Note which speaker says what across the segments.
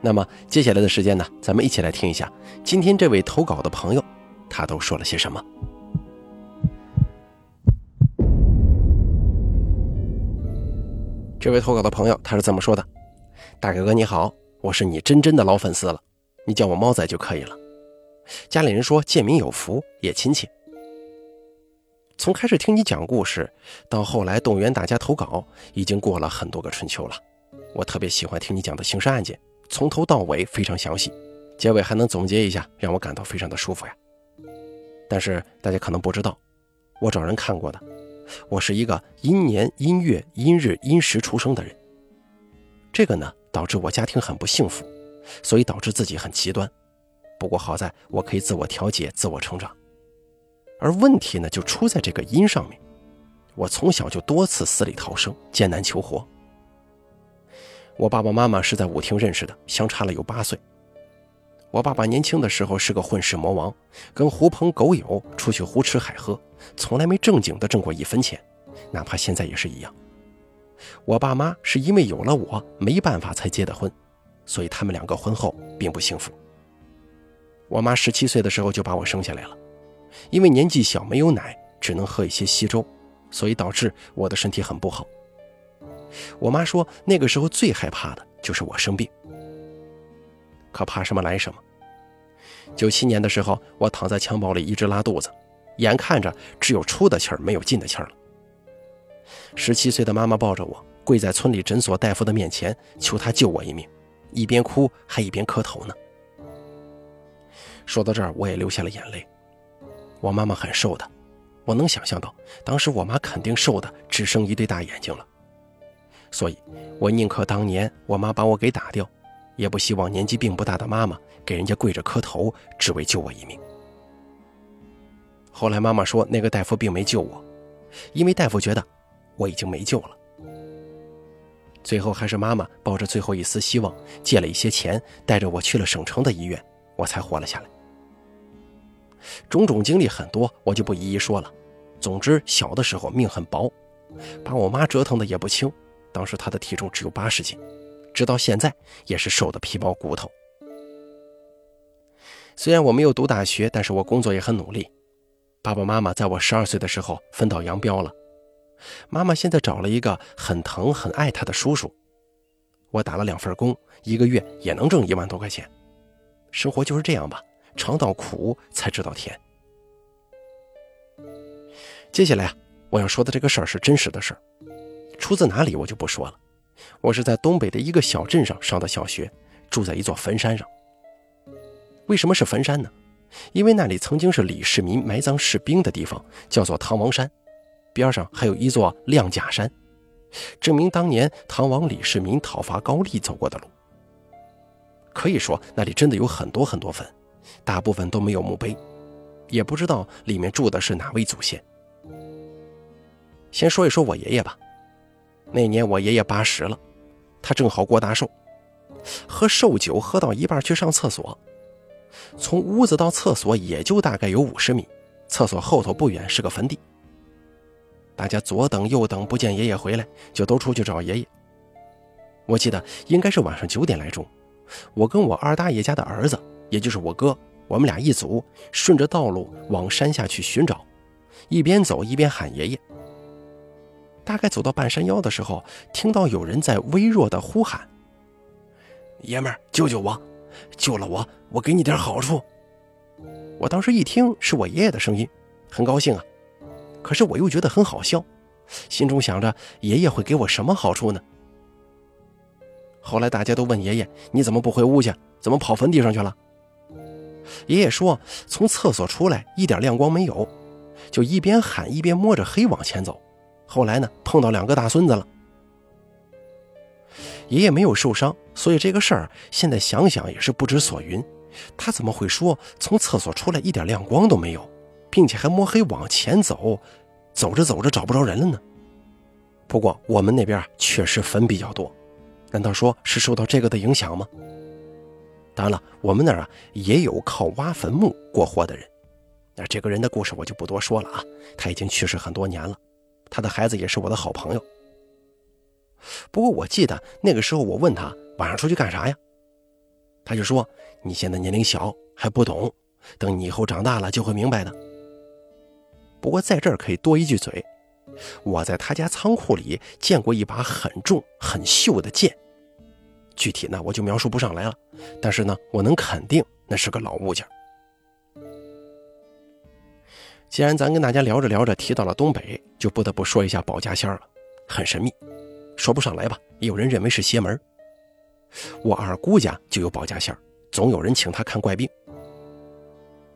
Speaker 1: 那么接下来的时间呢，咱们一起来听一下今天这位投稿的朋友，他都说了些什么。这位投稿的朋友他是这么说的：“大哥哥你好，我是你真真的老粉丝了，你叫我猫仔就可以了。家里人说见民有福，也亲切。从开始听你讲故事，到后来动员大家投稿，已经过了很多个春秋了。我特别喜欢听你讲的刑事案件，从头到尾非常详细，结尾还能总结一下，让我感到非常的舒服呀。但是大家可能不知道，我找人看过的。”我是一个阴年阴月阴日阴时出生的人，这个呢导致我家庭很不幸福，所以导致自己很极端。不过好在我可以自我调节、自我成长，而问题呢就出在这个阴上面。我从小就多次死里逃生、艰难求活。我爸爸妈妈是在舞厅认识的，相差了有八岁。我爸爸年轻的时候是个混世魔王，跟狐朋狗友出去胡吃海喝，从来没正经的挣过一分钱，哪怕现在也是一样。我爸妈是因为有了我没办法才结的婚，所以他们两个婚后并不幸福。我妈十七岁的时候就把我生下来了，因为年纪小没有奶，只能喝一些稀粥，所以导致我的身体很不好。我妈说那个时候最害怕的就是我生病。可怕什么来什么。九七年的时候，我躺在襁褓里一直拉肚子，眼看着只有出的气儿没有进的气儿了。十七岁的妈妈抱着我，跪在村里诊所大夫的面前，求他救我一命，一边哭还一边磕头呢。说到这儿，我也流下了眼泪。我妈妈很瘦的，我能想象到当时我妈肯定瘦的只剩一对大眼睛了，所以我宁可当年我妈把我给打掉。也不希望年纪并不大的妈妈给人家跪着磕头，只为救我一命。后来妈妈说，那个大夫并没救我，因为大夫觉得我已经没救了。最后还是妈妈抱着最后一丝希望，借了一些钱，带着我去了省城的医院，我才活了下来。种种经历很多，我就不一一说了。总之，小的时候命很薄，把我妈折腾的也不轻。当时他的体重只有八十斤。直到现在也是瘦的皮包骨头。虽然我没有读大学，但是我工作也很努力。爸爸妈妈在我十二岁的时候分道扬镳了。妈妈现在找了一个很疼很爱她的叔叔。我打了两份工，一个月也能挣一万多块钱。生活就是这样吧，尝到苦才知道甜。接下来啊，我要说的这个事儿是真实的事儿，出自哪里我就不说了。我是在东北的一个小镇上上的小学，住在一座坟山上。为什么是坟山呢？因为那里曾经是李世民埋葬士兵的地方，叫做唐王山，边上还有一座亮甲山，证明当年唐王李世民讨伐高丽走过的路。可以说那里真的有很多很多坟，大部分都没有墓碑，也不知道里面住的是哪位祖先。先说一说我爷爷吧。那年我爷爷八十了，他正好过大寿，喝寿酒喝到一半去上厕所，从屋子到厕所也就大概有五十米，厕所后头不远是个坟地。大家左等右等不见爷爷回来，就都出去找爷爷。我记得应该是晚上九点来钟，我跟我二大爷家的儿子，也就是我哥，我们俩一组顺着道路往山下去寻找，一边走一边喊爷爷。大概走到半山腰的时候，听到有人在微弱的呼喊：“爷们儿，救救我！救了我，我给你点好处。”我当时一听是我爷爷的声音，很高兴啊。可是我又觉得很好笑，心中想着爷爷会给我什么好处呢？后来大家都问爷爷：“你怎么不回屋去？怎么跑坟地上去了？”爷爷说：“从厕所出来，一点亮光没有，就一边喊一边摸着黑往前走。”后来呢，碰到两个大孙子了。爷爷没有受伤，所以这个事儿现在想想也是不知所云。他怎么会说从厕所出来一点亮光都没有，并且还摸黑往前走，走着走着找不着人了呢？不过我们那边确实坟比较多，难道说是受到这个的影响吗？当然了，我们那儿啊也有靠挖坟墓过活的人。那这个人的故事我就不多说了啊，他已经去世很多年了，他的孩子也是我的好朋友。不过我记得那个时候我问他晚上出去干啥呀？他就说：“你现在年龄小还不懂，等你以后长大了就会明白的。”不过在这儿可以多一句嘴，我在他家仓库里见过一把很重很锈的剑，具体呢我就描述不上来了，但是呢我能肯定那是个老物件。既然咱跟大家聊着聊着提到了东北，就不得不说一下保家仙了，很神秘，说不上来吧，也有人认为是邪门。我二姑家就有保家仙总有人请他看怪病。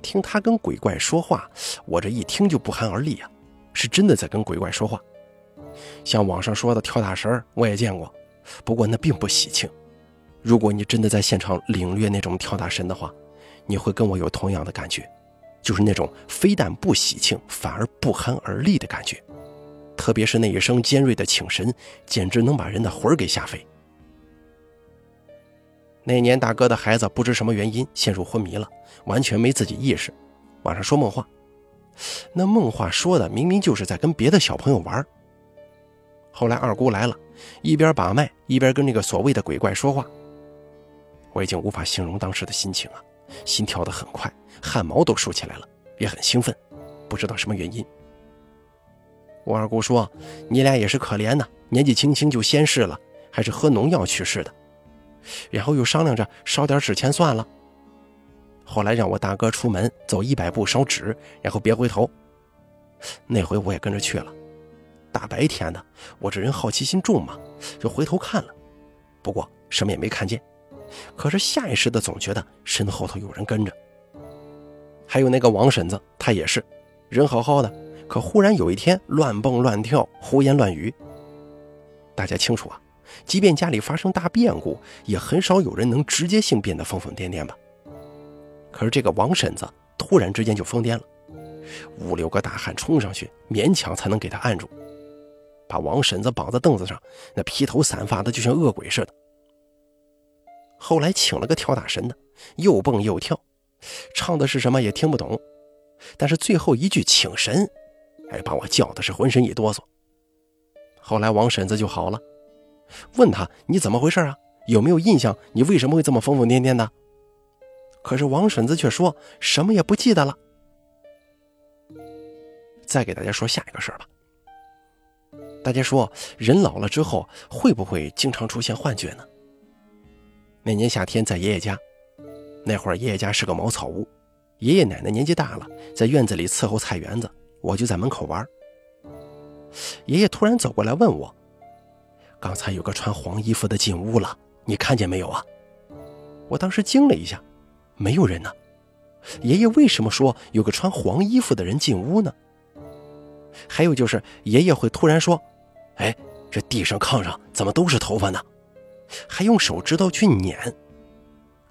Speaker 1: 听他跟鬼怪说话，我这一听就不寒而栗啊，是真的在跟鬼怪说话。像网上说的跳大神我也见过，不过那并不喜庆。如果你真的在现场领略那种跳大神的话，你会跟我有同样的感觉，就是那种非但不喜庆，反而不寒而栗的感觉。特别是那一声尖锐的请神，简直能把人的魂儿给吓飞。那年大哥的孩子不知什么原因陷入昏迷了，完全没自己意识，晚上说梦话。那梦话说的明明就是在跟别的小朋友玩。后来二姑来了，一边把脉一边跟那个所谓的鬼怪说话。我已经无法形容当时的心情了，心跳得很快，汗毛都竖起来了，也很兴奋，不知道什么原因。我二姑说：“你俩也是可怜呐，年纪轻轻就仙逝了，还是喝农药去世的。”然后又商量着烧点纸钱算了。后来让我大哥出门走一百步烧纸，然后别回头。那回我也跟着去了。大白天的，我这人好奇心重嘛，就回头看了，不过什么也没看见。可是下意识的总觉得身后头有人跟着。还有那个王婶子，她也是人好好的，可忽然有一天乱蹦乱跳，胡言乱语。大家清楚啊。即便家里发生大变故，也很少有人能直接性变得疯疯癫癫吧。可是这个王婶子突然之间就疯癫了，五六个大汉冲上去，勉强才能给她按住，把王婶子绑在凳子上，那披头散发的就像恶鬼似的。后来请了个跳大神的，又蹦又跳，唱的是什么也听不懂，但是最后一句请神，哎，把我叫的是浑身一哆嗦。后来王婶子就好了。问他你怎么回事啊？有没有印象？你为什么会这么疯疯癫癫的？可是王婶子却说什么也不记得了。再给大家说下一个事儿吧。大家说人老了之后会不会经常出现幻觉呢？那年夏天在爷爷家，那会儿爷爷家是个茅草屋，爷爷奶奶年纪大了，在院子里伺候菜园子，我就在门口玩。爷爷突然走过来问我。刚才有个穿黄衣服的进屋了，你看见没有啊？我当时惊了一下，没有人呢。爷爷为什么说有个穿黄衣服的人进屋呢？还有就是，爷爷会突然说：“哎，这地上炕上怎么都是头发呢？”还用手指头去捻。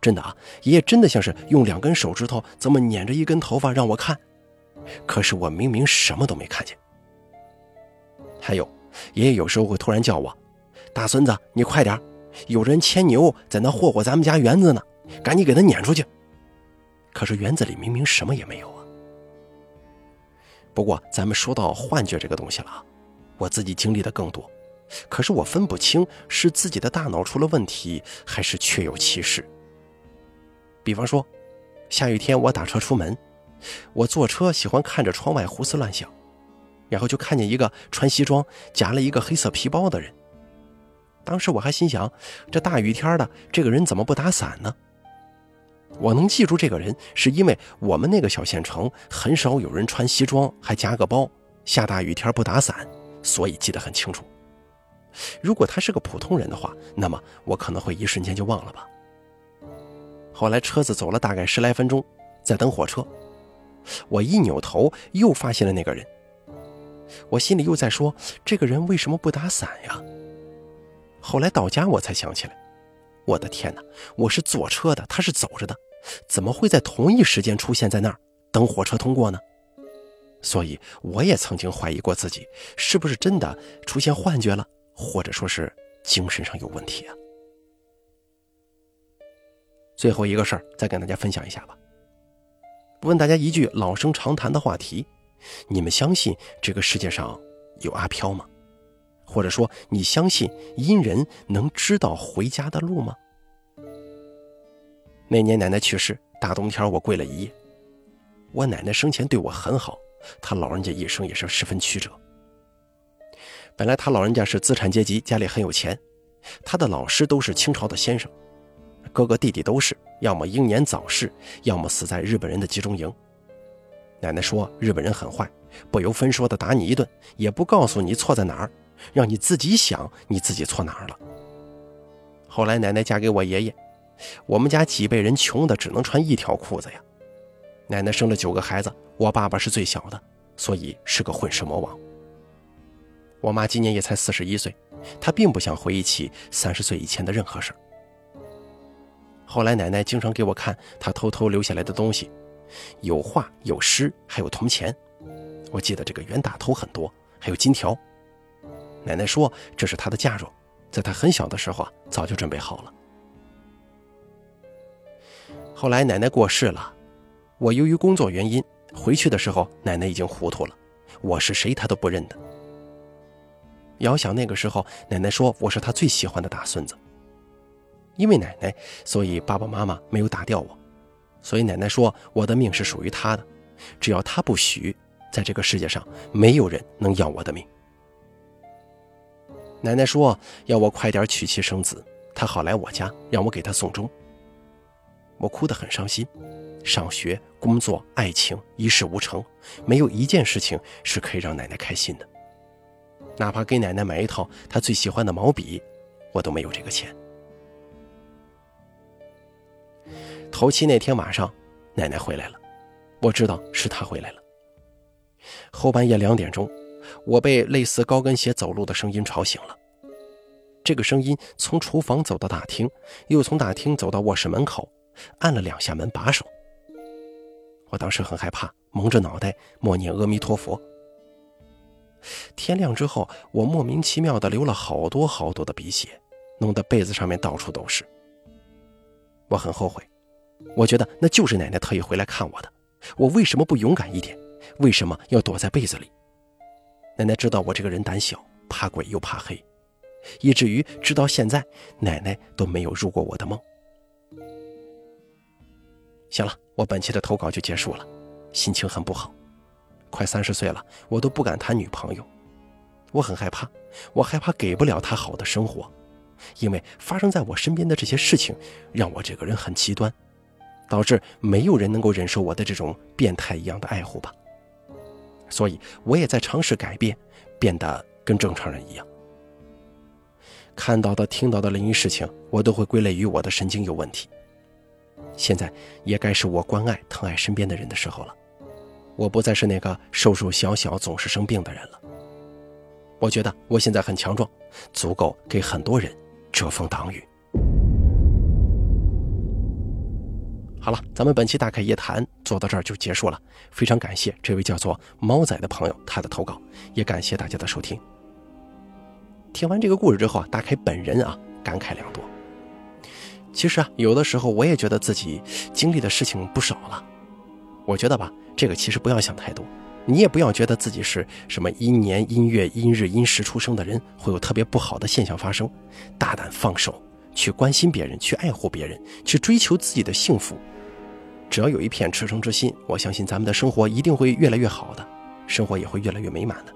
Speaker 1: 真的啊，爷爷真的像是用两根手指头这么捻着一根头发让我看，可是我明明什么都没看见。还有，爷爷有时候会突然叫我。大孙子，你快点有人牵牛在那霍霍咱们家园子呢，赶紧给他撵出去。可是园子里明明什么也没有啊。不过咱们说到幻觉这个东西了啊，我自己经历的更多，可是我分不清是自己的大脑出了问题，还是确有其事。比方说，下雨天我打车出门，我坐车喜欢看着窗外胡思乱想，然后就看见一个穿西装夹了一个黑色皮包的人。当时我还心想，这大雨天的，这个人怎么不打伞呢？我能记住这个人，是因为我们那个小县城很少有人穿西装还夹个包，下大雨天不打伞，所以记得很清楚。如果他是个普通人的话，那么我可能会一瞬间就忘了吧。后来车子走了大概十来分钟，在等火车，我一扭头又发现了那个人，我心里又在说，这个人为什么不打伞呀？后来到家我才想起来，我的天哪，我是坐车的，他是走着的，怎么会在同一时间出现在那儿等火车通过呢？所以我也曾经怀疑过自己是不是真的出现幻觉了，或者说是精神上有问题啊。最后一个事儿，再跟大家分享一下吧。问大家一句老生常谈的话题：你们相信这个世界上有阿飘吗？或者说，你相信阴人能知道回家的路吗？那年奶奶去世，大冬天我跪了一夜。我奶奶生前对我很好，她老人家一生也是十分曲折。本来他老人家是资产阶级，家里很有钱，他的老师都是清朝的先生，哥哥弟弟都是，要么英年早逝，要么死在日本人的集中营。奶奶说，日本人很坏，不由分说的打你一顿，也不告诉你错在哪儿。让你自己想，你自己错哪儿了？后来奶奶嫁给我爷爷，我们家几辈人穷的只能穿一条裤子呀。奶奶生了九个孩子，我爸爸是最小的，所以是个混世魔王。我妈今年也才四十一岁，她并不想回忆起三十岁以前的任何事儿后来奶奶经常给我看她偷偷留下来的东西，有画有诗，还有铜钱。我记得这个袁大头很多，还有金条。奶奶说：“这是她的嫁妆，在她很小的时候啊，早就准备好了。”后来奶奶过世了，我由于工作原因回去的时候，奶奶已经糊涂了，我是谁她都不认得。遥想那个时候，奶奶说我是她最喜欢的大孙子。因为奶奶，所以爸爸妈妈没有打掉我，所以奶奶说我的命是属于她的，只要她不许，在这个世界上没有人能要我的命。奶奶说要我快点娶妻生子，她好来我家，让我给她送终。我哭得很伤心，上学、工作、爱情一事无成，没有一件事情是可以让奶奶开心的。哪怕给奶奶买一套她最喜欢的毛笔，我都没有这个钱。头七那天晚上，奶奶回来了，我知道是她回来了。后半夜两点钟。我被类似高跟鞋走路的声音吵醒了。这个声音从厨房走到大厅，又从大厅走到卧室门口，按了两下门把手。我当时很害怕，蒙着脑袋默念阿弥陀佛。天亮之后，我莫名其妙的流了好多好多的鼻血，弄得被子上面到处都是。我很后悔，我觉得那就是奶奶特意回来看我的。我为什么不勇敢一点？为什么要躲在被子里？奶奶知道我这个人胆小，怕鬼又怕黑，以至于直到现在，奶奶都没有入过我的梦。行了，我本期的投稿就结束了，心情很不好。快三十岁了，我都不敢谈女朋友，我很害怕，我害怕给不了她好的生活，因为发生在我身边的这些事情，让我这个人很极端，导致没有人能够忍受我的这种变态一样的爱护吧。所以，我也在尝试改变，变得跟正常人一样。看到的、听到的灵异事情，我都会归类于我的神经有问题。现在也该是我关爱、疼爱身边的人的时候了。我不再是那个瘦瘦小小、总是生病的人了。我觉得我现在很强壮，足够给很多人遮风挡雨。好了，咱们本期大开夜谈做到这儿就结束了。非常感谢这位叫做猫仔的朋友他的投稿，也感谢大家的收听。听完这个故事之后啊，大开本人啊感慨良多。其实啊，有的时候我也觉得自己经历的事情不少了。我觉得吧，这个其实不要想太多，你也不要觉得自己是什么阴年阴月阴日阴时出生的人会有特别不好的现象发生，大胆放手。去关心别人，去爱护别人，去追求自己的幸福。只要有一片赤诚之心，我相信咱们的生活一定会越来越好的，生活也会越来越美满的。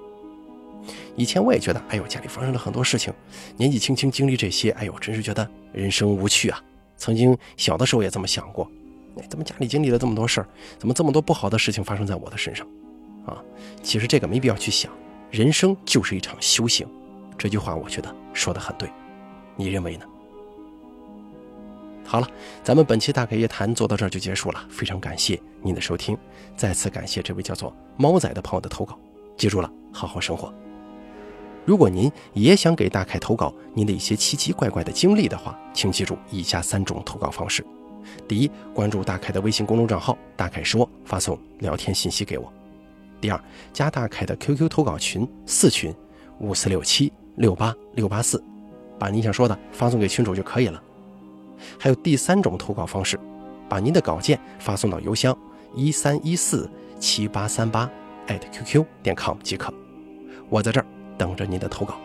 Speaker 1: 以前我也觉得，哎呦，家里发生了很多事情，年纪轻轻经历这些，哎呦，真是觉得人生无趣啊。曾经小的时候也这么想过，哎，怎么家里经历了这么多事儿，怎么这么多不好的事情发生在我的身上？啊，其实这个没必要去想，人生就是一场修行。这句话我觉得说的很对，你认为呢？好了，咱们本期大开夜谈做到这儿就结束了，非常感谢您的收听，再次感谢这位叫做猫仔的朋友的投稿。记住了，好好生活。如果您也想给大凯投稿您的一些奇奇怪怪的经历的话，请记住以下三种投稿方式：第一，关注大凯的微信公众账号“大凯说”，发送聊天信息给我；第二，加大凯的 QQ 投稿群四群五四六七六八六八四，把你想说的发送给群主就可以了。还有第三种投稿方式，把您的稿件发送到邮箱一三一四七八三八 @QQ 点 com 即可。我在这儿。等着您的投稿。